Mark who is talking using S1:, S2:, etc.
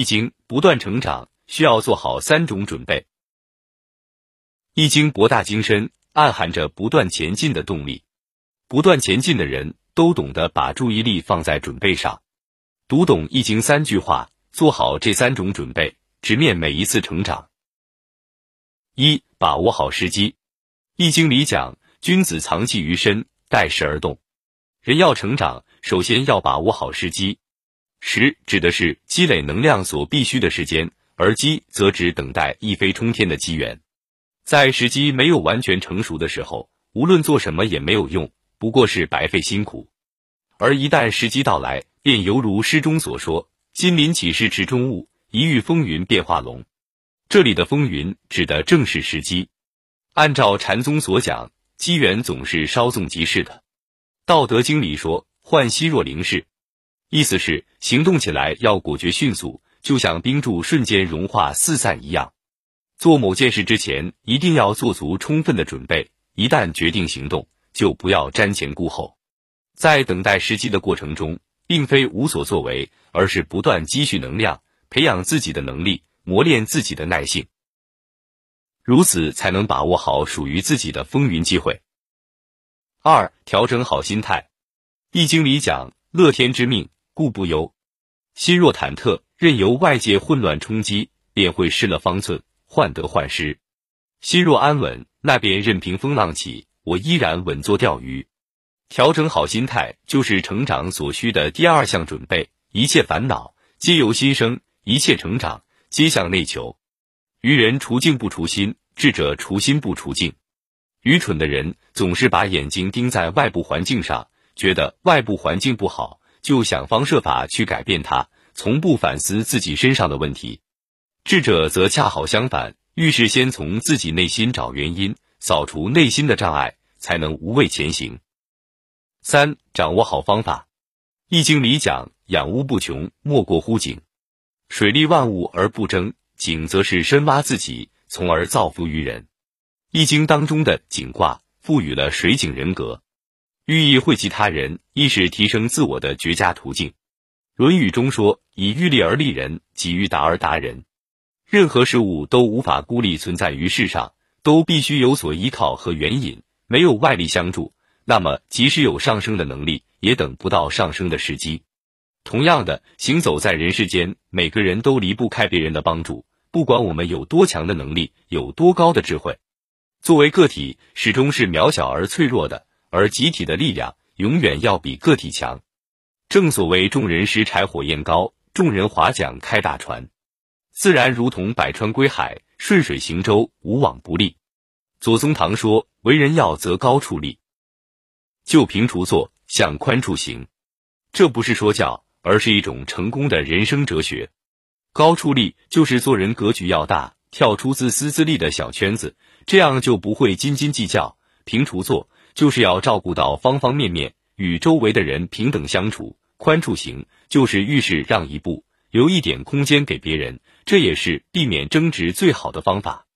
S1: 易经不断成长，需要做好三种准备。易经博大精深，暗含着不断前进的动力。不断前进的人都懂得把注意力放在准备上。读懂易经三句话，做好这三种准备，直面每一次成长。一、把握好时机。易经里讲，君子藏器于身，待时而动。人要成长，首先要把握好时机。时指的是积累能量所必须的时间，而机则指等待一飞冲天的机缘。在时机没有完全成熟的时候，无论做什么也没有用，不过是白费辛苦。而一旦时机到来，便犹如诗中所说：“金鳞岂是池中物，一遇风云变化龙。”这里的风云指的正是时机。按照禅宗所讲，机缘总是稍纵即逝的。《道德经》里说：“涣兮若零逝。”意思是行动起来要果决迅速，就像冰柱瞬间融化四散一样。做某件事之前，一定要做足充分的准备。一旦决定行动，就不要瞻前顾后。在等待时机的过程中，并非无所作为，而是不断积蓄能量，培养自己的能力，磨练自己的耐性。如此才能把握好属于自己的风云机会。二、调整好心态。易经里讲：“乐天之命。”故不忧，心若忐忑，任由外界混乱冲击，便会失了方寸，患得患失；心若安稳，那便任凭风浪起，我依然稳坐钓鱼。调整好心态，就是成长所需的第二项准备。一切烦恼皆由心生，一切成长皆向内求。愚人除境不除心，智者除心不除境。愚蠢的人总是把眼睛盯在外部环境上，觉得外部环境不好。就想方设法去改变它，从不反思自己身上的问题。智者则恰好相反，遇事先从自己内心找原因，扫除内心的障碍，才能无畏前行。三、掌握好方法。易经里讲：“养物不穷，莫过乎井。水利万物而不争，井则是深挖自己，从而造福于人。”易经当中的井卦赋予了水井人格。寓意惠及他人，亦是提升自我的绝佳途径。《论语》中说：“以欲立而立人，己欲达而达人。”任何事物都无法孤立存在于世上，都必须有所依靠和援引。没有外力相助，那么即使有上升的能力，也等不到上升的时机。同样的，行走在人世间，每个人都离不开别人的帮助。不管我们有多强的能力，有多高的智慧，作为个体，始终是渺小而脆弱的。而集体的力量永远要比个体强。正所谓众人拾柴火焰高，众人划桨开大船。自然如同百川归海，顺水行舟，无往不利。左宗棠说：“为人要择高处立，就平处坐，向宽处行。”这不是说教，而是一种成功的人生哲学。高处立就是做人格局要大，跳出自私自利的小圈子，这样就不会斤斤计较。平处坐。就是要照顾到方方面面，与周围的人平等相处。宽处行，就是遇事让一步，留一点空间给别人，这也是避免争执最好的方法。